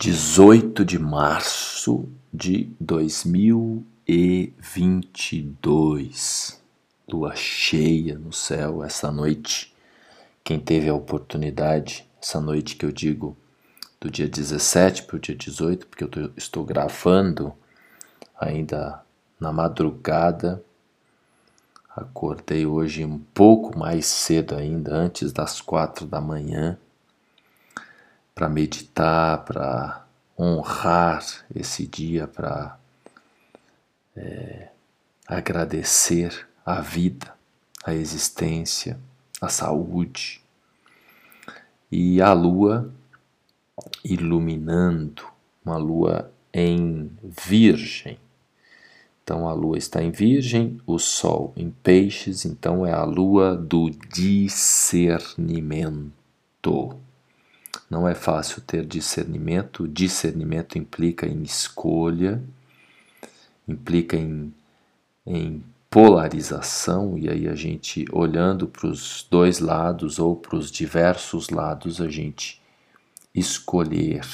18 de março de 2022. Lua cheia no céu essa noite. Quem teve a oportunidade, essa noite que eu digo do dia 17 para o dia 18, porque eu tô, estou gravando ainda na madrugada. Acordei hoje um pouco mais cedo ainda, antes das quatro da manhã para meditar, para honrar esse dia, para é, agradecer a vida, a existência, a saúde. E a lua iluminando, uma lua em Virgem. Então a lua está em Virgem, o sol em Peixes, então é a lua do discernimento. Não é fácil ter discernimento. Discernimento implica em escolha, implica em, em polarização, e aí a gente, olhando para os dois lados ou para os diversos lados, a gente escolher.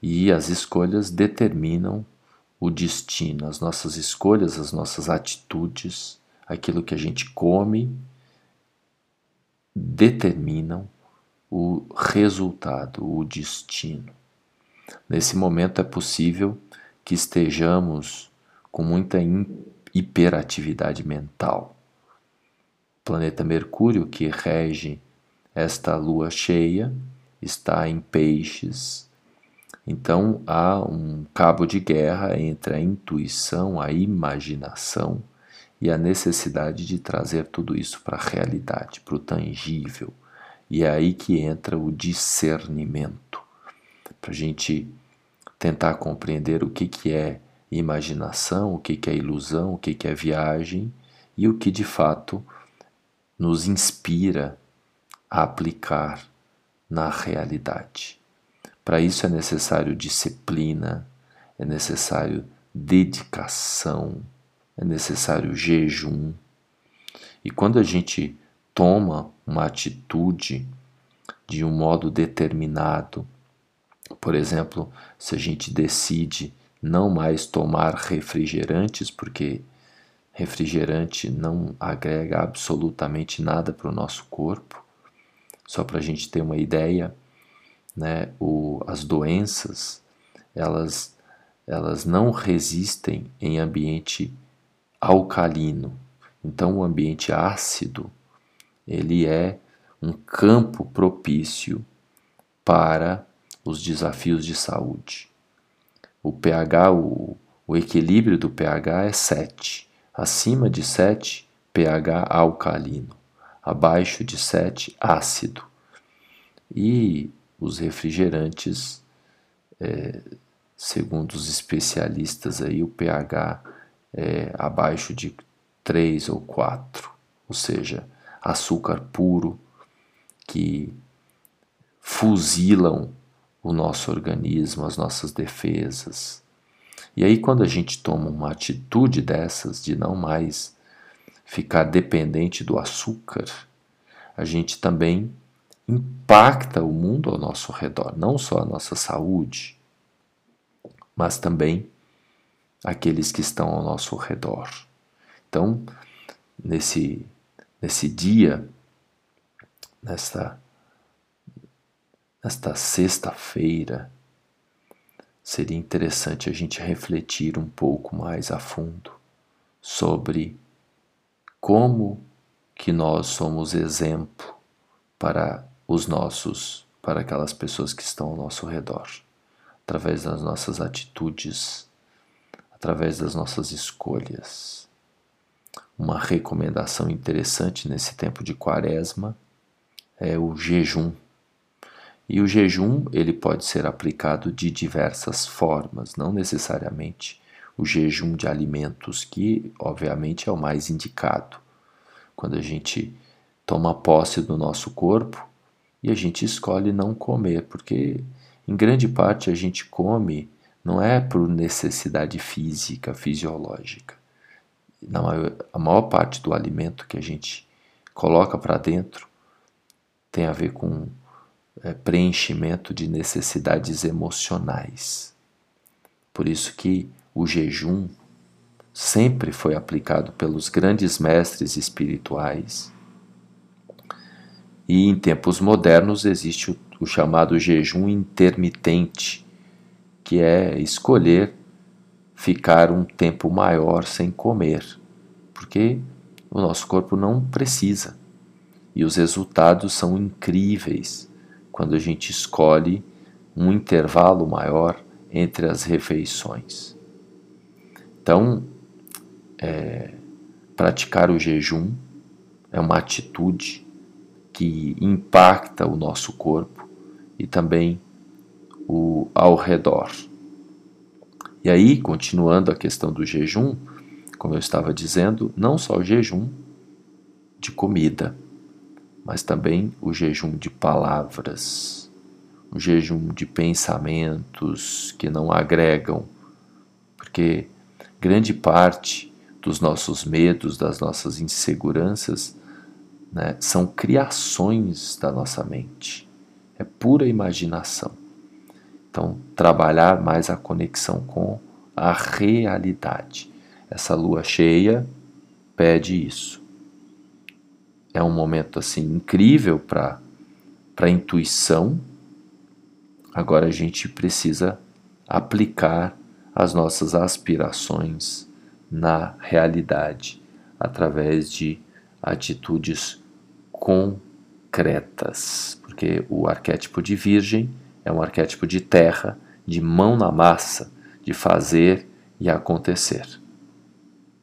E as escolhas determinam o destino, as nossas escolhas, as nossas atitudes, aquilo que a gente come, determinam o resultado, o destino. Nesse momento é possível que estejamos com muita hiperatividade mental. O planeta Mercúrio, que rege esta lua cheia, está em Peixes. Então há um cabo de guerra entre a intuição, a imaginação e a necessidade de trazer tudo isso para a realidade, para o tangível e é aí que entra o discernimento, para a gente tentar compreender o que, que é imaginação, o que, que é ilusão, o que, que é viagem e o que de fato nos inspira a aplicar na realidade. Para isso é necessário disciplina, é necessário dedicação, é necessário jejum. E quando a gente toma uma atitude de um modo determinado. Por exemplo, se a gente decide não mais tomar refrigerantes, porque refrigerante não agrega absolutamente nada para o nosso corpo, só para a gente ter uma ideia, né, o, as doenças elas, elas não resistem em ambiente alcalino. Então, o ambiente ácido ele é um campo propício para os desafios de saúde. O pH, o, o equilíbrio do pH é 7. Acima de 7, pH alcalino. Abaixo de 7, ácido. E os refrigerantes, é, segundo os especialistas aí, o pH é abaixo de 3 ou 4, ou seja, açúcar puro que fuzilam o nosso organismo, as nossas defesas. E aí, quando a gente toma uma atitude dessas, de não mais ficar dependente do açúcar, a gente também impacta o mundo ao nosso redor, não só a nossa saúde, mas também aqueles que estão ao nosso redor. Então, nesse nesse dia, nesta, nesta sexta-feira, seria interessante a gente refletir um pouco mais a fundo sobre como que nós somos exemplo para os nossos, para aquelas pessoas que estão ao nosso redor, através das nossas atitudes, através das nossas escolhas uma recomendação interessante nesse tempo de quaresma é o jejum. E o jejum ele pode ser aplicado de diversas formas, não necessariamente o jejum de alimentos, que obviamente é o mais indicado. Quando a gente toma posse do nosso corpo e a gente escolhe não comer, porque em grande parte a gente come não é por necessidade física, fisiológica na maior, a maior parte do alimento que a gente coloca para dentro tem a ver com é, preenchimento de necessidades emocionais. Por isso que o jejum sempre foi aplicado pelos grandes mestres espirituais. E em tempos modernos existe o, o chamado jejum intermitente, que é escolher ficar um tempo maior sem comer, porque o nosso corpo não precisa. E os resultados são incríveis quando a gente escolhe um intervalo maior entre as refeições. Então, é, praticar o jejum é uma atitude que impacta o nosso corpo e também o ao redor. E aí, continuando a questão do jejum, como eu estava dizendo, não só o jejum de comida, mas também o jejum de palavras, o jejum de pensamentos que não agregam, porque grande parte dos nossos medos, das nossas inseguranças, né, são criações da nossa mente, é pura imaginação. Então, trabalhar mais a conexão com a realidade. Essa lua cheia pede isso é um momento assim incrível para para intuição. Agora a gente precisa aplicar as nossas aspirações na realidade através de atitudes concretas, porque o arquétipo de virgem é um arquétipo de terra, de mão na massa, de fazer e acontecer.